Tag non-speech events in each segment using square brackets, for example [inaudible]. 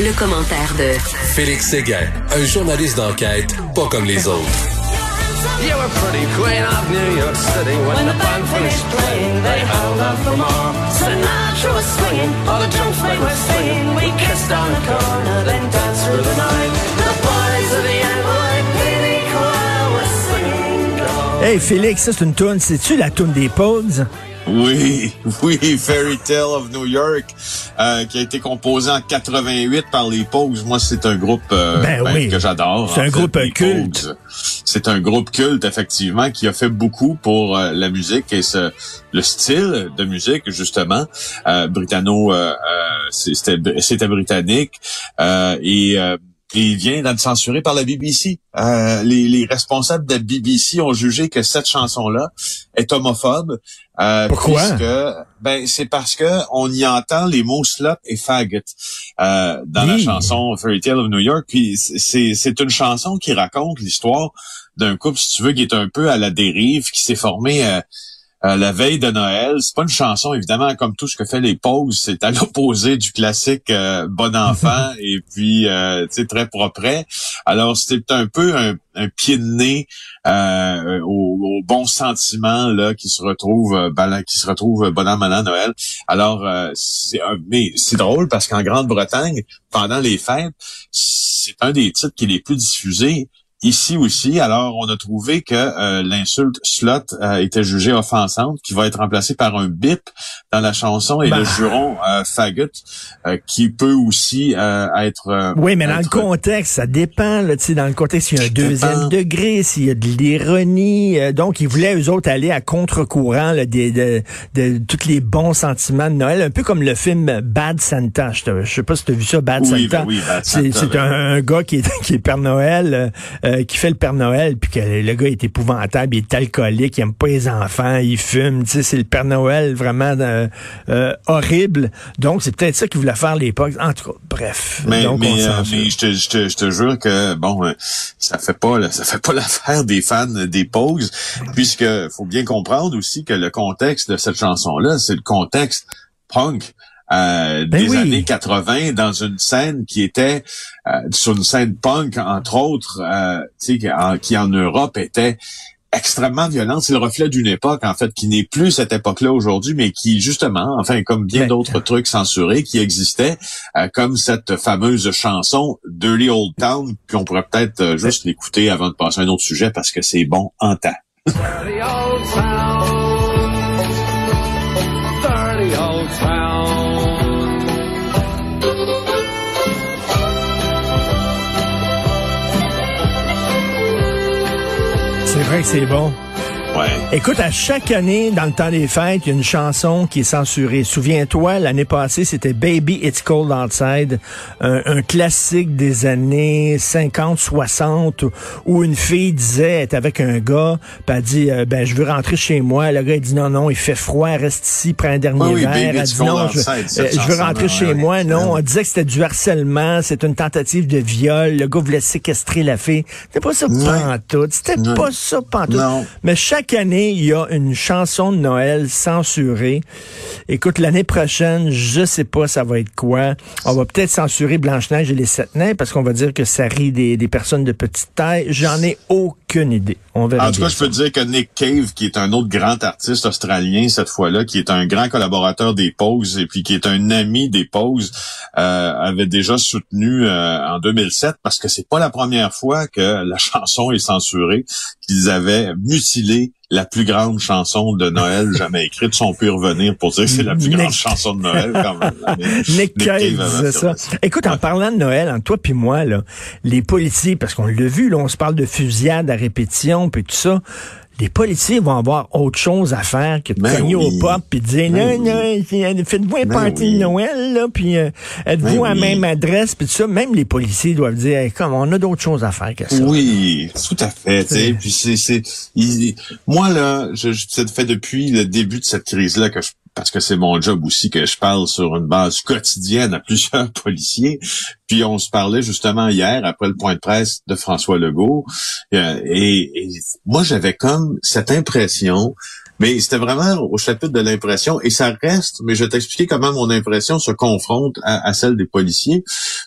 Le, commentaire de Félix Séguin, un journaliste d'enquête pas comme les autres. You were pretty queen of New York City when, the band finished playing. They held out for more. Sinatra was swinging, all the drums they were singing. We kissed on the corner, then danced through the night. The boys of the NYPD choir were singing. Hey Félix, ça c'est une toune. C'est-tu la toune des Pogues? Oui, [laughs] oui, Fairy Tale of New York, euh, qui a été composé en 88 par les Pogues. Moi, c'est un groupe euh, Ben ben, oui. que j'adore. C'est un fait, groupe culte. C'est un groupe culte, effectivement, qui a fait beaucoup pour euh, la musique et ce, le style de musique, justement. Euh, Britanno, euh, euh, c'était britannique. Euh, et... euh, et il vient d'être censuré par la BBC. Euh, les, les responsables de la BBC ont jugé que cette chanson-là est homophobe. euh, Pourquoi? puisque, ben, c'est parce que on y entend les mots slut et faggot euh, dans la chanson Fairy Tale of New York. Puis c'est c'est une chanson qui raconte l'histoire d'un couple, si tu veux, qui est un peu à la dérive, qui s'est formé euh, la veille de Noël. C'est pas une chanson, évidemment, comme tout ce que fait les pauses, c'est à [laughs] l'opposé du classique euh, Bon enfant [laughs] et puis euh, tu sais très propre. Alors c'était un peu un, un pied de nez euh, au, au bon sentiment là qui se retrouve euh, bala- qui se retrouve bon an mal an Noël. Alors euh, mais c'est drôle parce qu'en Grande-Bretagne pendant les fêtes, c'est un des titres qui est les plus diffusés ici aussi. Alors, on a trouvé que euh, l'insulte slot euh, était jugée offensante, qui va être remplacée par un bip dans la chanson et Bah. le juron euh, faggot, euh, qui peut aussi euh, être. euh, Oui, mais dans le contexte, ça dépend. Là, tu sais, dans le contexte, s'il y a un Ça deuxième dépend. degré, s'il y a de l'ironie. euh, donc, ils voulaient, eux autres, aller à contre-courant là, des, de, de, tous les bons sentiments de Noël. Un peu comme le film Bad Santa. Je, sais pas si tu as vu ça, Bad Oui, Santa. ben oui, Santa, c'est ben un, un gars qui est, [laughs] qui est Père Noël, euh, euh, qui fait le Père Noël, puis que le gars est épouvantable, il est alcoolique, il aime pas les enfants, il fume. Tu sais, c'est le Père Noël vraiment euh, euh, horrible. Donc, c'est peut-être ça qu'ils voulaient faire à l'époque. En tout cas, bref. Mais, Donc, on mais, euh, mais je, te, je, te, je te jure que bon, ça fait pas là, ça fait pas [laughs] l'affaire des fans des pauses, puisque faut bien comprendre aussi que le contexte de cette chanson-là, c'est le contexte punk. Euh, Ben des oui. années 80 dans une scène qui était euh, sur une scène punk entre autres euh, tu sais qui en, qui en Europe était extrêmement violente. C'est le reflet d'une époque, en fait, qui n'est plus cette époque-là aujourd'hui, mais qui, justement, enfin, comme bien Ben, d'autres trucs censurés qui existaient, euh, comme cette fameuse chanson Dirty Old Town, qu'on pourrait peut-être euh, juste l'écouter avant de passer à un autre sujet parce que c'est bon en temps. Vrai que c'est bon. Ouais. Écoute, à chaque année, dans le temps des fêtes, il y a une chanson qui est censurée. Souviens-toi, l'année passée, c'était Baby It's Cold Outside, un, un classique des années 50, 60, où une fille disait, elle est avec un gars, puis elle dit, euh, ben, je veux rentrer chez moi. Le gars, il dit, non, non, il fait froid, reste ici, prends un dernier oui, verre. Baby Elle It's dit, Cold non, je, euh, veux chanson-là, rentrer chez ouais, moi. Non, on disait que c'était du harcèlement, c'est une tentative de viol. Le gars voulait séquestrer la fille. C'était pas ça pantoute. C'était pas ça pantoute. Non. Mais chaque année, il y a une chanson de Noël censurée. Écoute, l'année prochaine, je sais pas ça va être quoi. On va peut-être censurer Blanche-Neige et les Sept Nains parce qu'on va dire que ça rit des, des personnes de petite taille. J'en ai aucune idée. On verra En tout cas, je peux te dire que Nick Cave, qui est un autre grand artiste australien cette fois-là, qui est un grand collaborateur des Poses et puis qui est un ami des Poses, euh, avait déjà soutenu euh, en 2007 parce que c'est pas la première fois que la [laughs] chanson est censurée, qu'ils avaient mutilé la plus grande chanson de Noël [laughs] jamais écrite. Si on peut y revenir pour dire que c'est la plus Nick- grande chanson de Noël quand même. [laughs] Nick Cave avait disait ça. Écoute, en parlant de Noël, entre toi puis moi, là, les policiers, parce qu'on l'a vu, là, on se parle de fusillade à répétition, puis tout ça. Les policiers vont avoir autre chose à faire que de Ben cogner oui. au pop puis de dire Ben non, non, c'est- faites-vous un Ben party oui. Noël, là, puis euh, êtes-vous Ben à la oui. même adresse, puis tout ça. Même les policiers doivent dire, Hey, comme on a d'autres choses à faire que ça. Oui, tout à fait. tu sais. Puis c'est, c'est, il- moi là, je, je ça fait depuis le début de cette crise-là que je, parce que c'est mon job aussi que je parle sur une base quotidienne à plusieurs [laughs] policiers. Puis on se parlait justement hier après le point de presse de François Legault, Euh, et, et moi j'avais comme cette impression Mais c'était vraiment au chapitre de l'impression, et ça reste, mais je vais t'expliquer comment mon impression se confronte à, celle des policiers.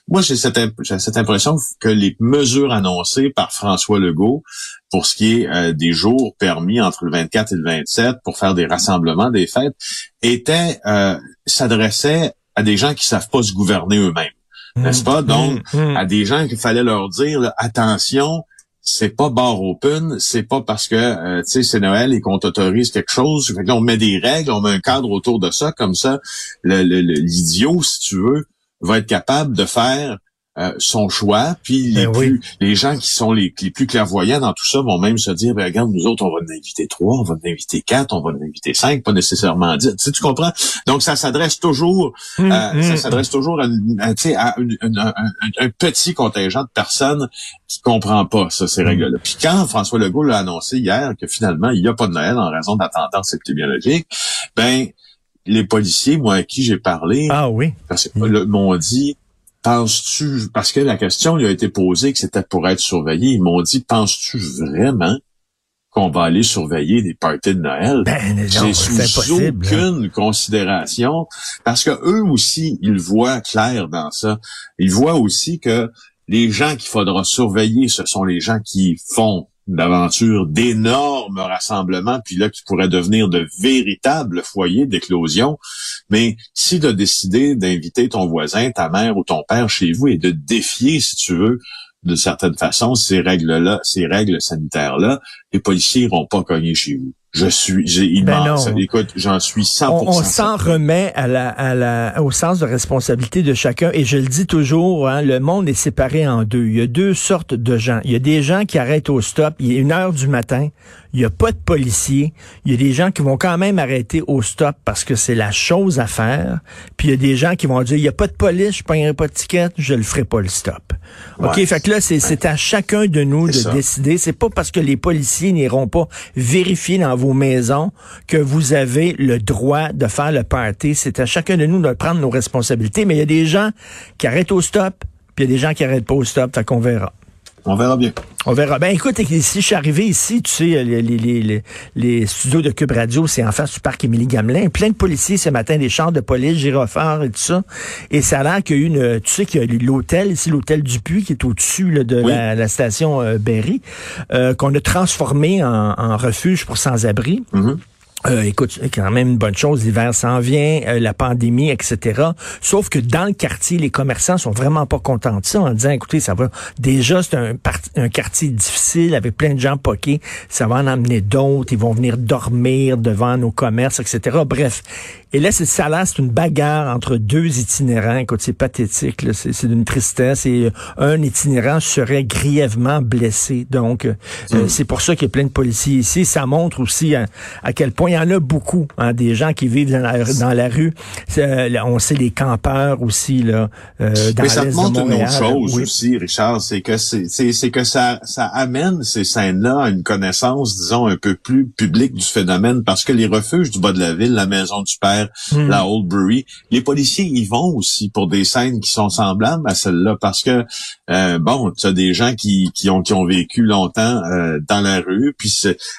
Moi, j'ai cette, cette impression que les mesures annoncées par François Legault pour ce qui est euh, des jours permis entre le 24 et le 27 pour faire des rassemblements, des fêtes, étaient euh, s'adressaient à des gens qui savent pas se gouverner eux-mêmes. N'est-ce pas? Mmh, Donc, mmh. à des gens qu'il fallait leur dire, attention, c'est pas bar open, c'est pas parce que euh, tu sais c'est Noël et qu'on t'autorise quelque chose. On met des règles, on met un cadre autour de ça, comme ça, l'idiot, si tu veux, va être capable de faire euh, son choix, puis les, ben les gens qui sont les, plus clairvoyants dans tout ça vont même se dire, ben, regarde, nous autres, on va en inviter trois, on va en inviter quatre, on va en inviter cinq, pas nécessairement dix. Tu, tu comprends? Donc, ça s'adresse toujours, hum, euh, hum. ça s'adresse toujours à, à, un, petit contingent de personnes qui comprend pas ça, ces hum. règles-là. Puis quand François Legault l'a annoncé hier que finalement, il n'y a pas de Noël en raison d'attendance épidémiologique, ben, les policiers, moi, à qui j'ai parlé, ah oui, m'ont dit, penses-tu, parce que la question lui a été posée que c'était pour être surveillé, ils m'ont dit, penses-tu vraiment qu'on va aller surveiller des parties de Noël? Ben, J'ai sous aucune considération, parce que eux aussi, ils voient clair dans ça. Ils voient aussi que les gens qu'il faudra surveiller, ce sont les gens qui font d'aventure, d'énormes rassemblements, puis là, qui pourraient devenir de véritables foyers d'éclosion. Mais si tu as décidé d'inviter ton voisin, ta mère ou ton père chez vous et de défier, si tu veux, de certaine façon, ces règles-là, ces règles sanitaires-là, les policiers iront pas cogner chez vous. Je suis, j'ai ben immense. Écoute, j'en suis 100%. On, on s'en remet à la, à la, au sens de responsabilité de chacun. Et je le dis toujours, hein, le monde est séparé en deux. Il y a deux sortes de gens. Il y a des gens qui arrêtent au stop. Il est une heure du matin. Il n'y a pas de policiers. Il y a des gens qui vont quand même arrêter au stop parce que c'est la chose à faire. Puis il y a des gens qui vont dire, il n'y a pas de police, je ne paierai pas de ticket, je le ferai pas le stop. OK, fait que là, c'est à chacun de nous de décider. C'est pas parce que les policiers n'iront pas vérifier dans vos maisons que vous avez le droit de faire le party. C'est à chacun de nous de prendre nos responsabilités. Mais il y a des gens qui arrêtent au stop, puis il y a des gens qui arrêtent pas au stop, fait qu'on verra. On verra bien. On verra. Ben écoute, si je suis arrivé ici, tu sais, les, les, les, les studios de Cube Radio, c'est en face du parc Émilie Gamelin. Plein de policiers ce matin, des chars de police, gyrophares et tout ça. Et ça a l'air qu'il y a eu une... Tu sais qu'il y a l'hôtel, ici, l'hôtel Dupuis, qui est au-dessus de la, station euh, Berry, euh, qu'on a transformé en, en refuge pour sans-abri. Mm-hmm. Euh, écoute, quand même une bonne chose, l'hiver s'en vient, euh, la pandémie, etc. Sauf que dans le quartier, les commerçants sont vraiment pas contents de ça en disant, écoutez, ça va déjà, c'est un, un quartier difficile avec plein de gens poqués, ça va en amener d'autres, ils vont venir dormir devant nos commerces, etc. Bref. Et là, c'est ça là, c'est une bagarre entre deux itinérants. Écoute, c'est pathétique, c'est d'une tristesse. Et un itinérant serait grièvement blessé. Donc, euh, hmm. c'est pour ça qu'il y a plein de policiers ici. Ça montre aussi à, à quel point il y en a beaucoup, hein, des gens qui vivent dans la, dans la rue. Euh, on sait les campeurs aussi là. Euh, dans Mais ça te montre une autre chose aussi, Richard, c'est que c'est que ça ça amène ces scènes-là à une connaissance, disons, un peu plus publique du phénomène, parce que les refuges du bas de la ville, la maison du père, hmm. la Old Brewery, les policiers y vont aussi pour des scènes qui sont semblables à celles-là, parce que euh, bon, tu as des gens qui qui ont qui ont vécu longtemps euh, dans la rue, puis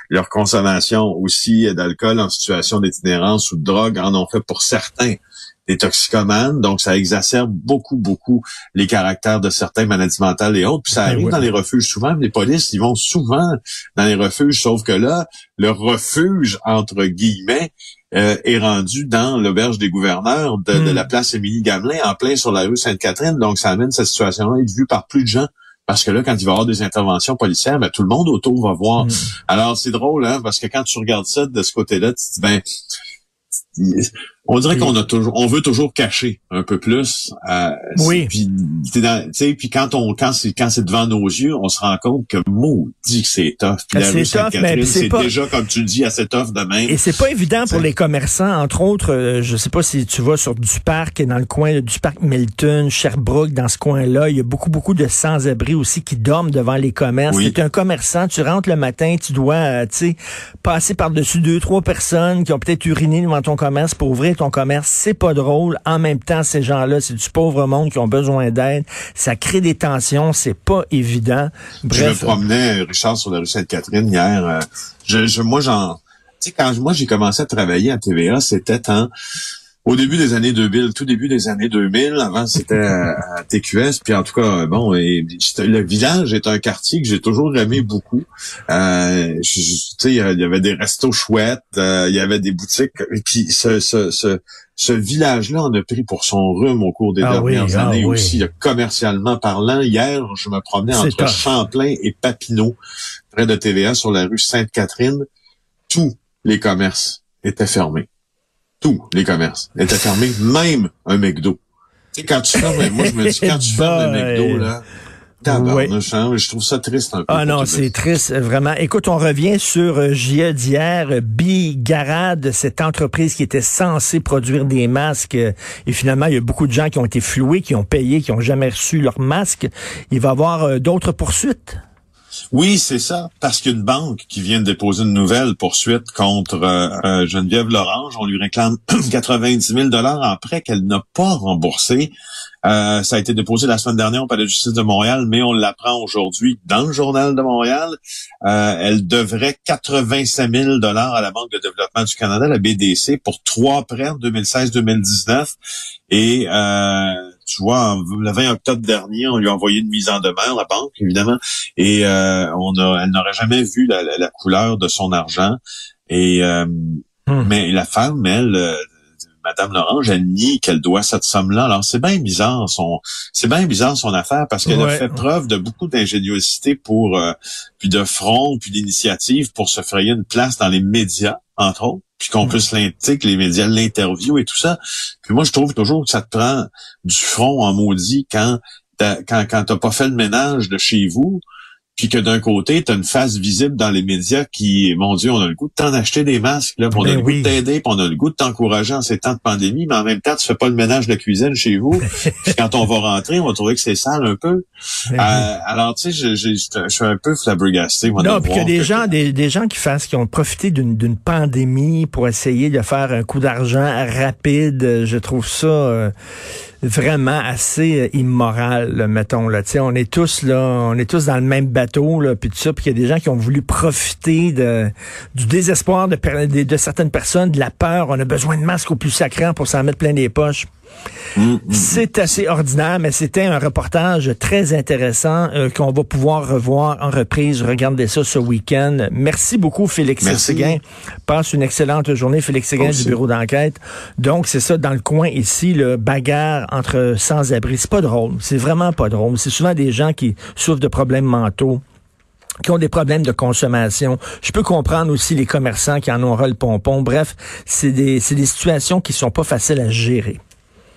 leur consommation aussi d'alcool en situation d'itinérance ou de drogue en ont fait pour certains des toxicomanes, donc ça exacerbe beaucoup, beaucoup les caractères de certains maladies mentales et autres. Puis ça ben arrive dans les refuges souvent. Les polices, ils vont souvent dans les refuges, sauf que là, le refuge, entre guillemets, euh, est rendu dans l'auberge des gouverneurs de, de, hmm. la place Émilie Gamelin, en plein sur la rue Sainte-Catherine. Donc, ça amène cette situation-là à être vue par plus de gens. Parce que là, quand il va y avoir des interventions policières, ben, tout le monde autour va voir. Mm. Alors, c'est drôle, hein, parce que quand tu regardes ça de ce côté-là, tu te dis, ben, on dirait qu'on a toujours, on veut toujours cacher un peu plus. Euh, oui. Puis, puis quand on, quand c'est, quand c'est devant nos yeux, on se rend compte que maudit que c'est tough. Puis la rue c'est déjà comme tu le dis assez tough de même. Et c'est pas évident pour les commerçants, entre autres. Euh, je sais pas si tu vas sur du parc, dans le coin du parc Milton, Sherbrooke, dans ce coin-là, il y a beaucoup, beaucoup de sans-abri aussi qui dorment devant les commerces. Oui. un commerçant, tu rentres le matin, tu dois, euh, tu sais, passer par-dessus deux, trois personnes qui ont peut-être uriné devant ton commerce pour ouvrir ton commerce, c'est pas drôle. En même temps, ces gens-là, c'est du pauvre monde qui ont besoin d'aide. Ça crée des tensions, c'est pas évident. Bref. Je me promenais, Richard, sur la rue Sainte-Catherine hier. Euh, je, moi, j'en Tu sais, quand moi j'ai commencé à travailler à TVA, c'était en au début des années 2000, tout début des années 2000, avant c'était à, TQS, puis en tout cas, bon, et, le village est un quartier que j'ai toujours aimé beaucoup. Euh, tu sais, il y avait des restos chouettes, euh, il y avait des boutiques, et puis ce, ce, ce, ce village-là en a pris pour son rhume au cours des Ah oui, dernières ah années oui. aussi, commercialement parlant. Hier, je me promenais entre tough. Champlain et Papineau, près de TVA, sur la rue Sainte-Catherine. Tous les commerces étaient fermés. Tous les commerces étaient fermés, même un McDo. Tu sais, quand tu fermes, moi je me dis, quand tu fermes un. McDo, là, tabarnouche, hein, je trouve ça triste un peu. Ah non, c'est triste, vraiment. Écoute, on revient sur euh, JE d'hier, Bigarade, cette entreprise qui était censée produire des masques. euh, et finalement, il y a beaucoup de gens qui ont été floués, qui ont payé, qui ont jamais reçu leur masque. Il va y avoir euh, d'autres poursuites? Oui, c'est ça. Parce qu'une banque qui vient de déposer une nouvelle poursuite contre euh, euh, Geneviève Lorange, on lui réclame [clears throat] 90 000 dollars en prêt qu'elle n'a pas remboursé. Euh, ça a été déposé la semaine dernière au Palais de justice de Montréal, mais on l'apprend aujourd'hui dans le Journal de Montréal. Euh, elle devrait 85 000 dollars à la Banque de développement du Canada, la BDC, pour trois prêts en 2016-2019. Et euh, tu vois, le 20 octobre dernier, on lui a envoyé une mise en demeure, la banque, évidemment, et euh, on a, elle n'aurait jamais vu la, la- la couleur de son argent. Et euh, Hmm. mais la femme, elle, euh, Madame Lorange, elle nie qu'elle doit cette somme-là. Alors c'est bien bizarre son, c'est bien bizarre son affaire parce qu'elle Ouais. a fait preuve de beaucoup d'ingéniosité pour, euh, puis de front, puis d'initiative pour se frayer une place dans les médias, entre autres, puis qu'on puisse l'indiquer, que les médias l'interviewent et tout ça. Puis moi, je trouve toujours que ça te prend du front en maudit quand quand, quand t'as pas fait le ménage de chez vous, puis que d'un côté, tu as une face visible dans les médias qui, mon Dieu, on a le goût de t'en acheter des masques, là, on a Ben le goût de t'aider, puis on a le goût de t'encourager en ces temps de pandémie, mais en même temps, tu fais pas le ménage de la cuisine chez vous. [laughs] puis quand on va rentrer, on va trouver que c'est sale un peu. Ben Euh, alors, tu sais, je, je, je- je suis un peu flabbergasté, moi, Non, puis qu'il y a voir des que- gens, des, des gens qui fassent, qui ont profité d'une d'une pandémie pour essayer de faire un coup d'argent rapide. Euh, Je trouve ça euh, vraiment assez euh, immoral, mettons. Là, Tu sais, on est tous là, on est tous dans le même bateau, là, puis tout ça, puis y a des gens qui ont voulu profiter de, du désespoir de, de certaines personnes, de la peur. On a besoin de masques au plus sacrant pour s'en mettre plein les poches. C'est assez ordinaire, mais c'était un reportage très intéressant euh, qu'on va pouvoir revoir en reprise. Regardez ça ce week-end. Merci beaucoup, Félix Merci. Séguin. Passe une excellente journée, Félix Séguin du bureau d'enquête. Donc, c'est ça, dans le coin ici, le bagarre entre sans-abri. C'est pas drôle. C'est vraiment pas drôle. C'est souvent des gens qui souffrent de problèmes mentaux qui ont des problèmes de consommation. Je peux comprendre aussi les commerçants qui en ont ras le pompon. Bref, c'est des, c'est des situations qui sont pas faciles à gérer.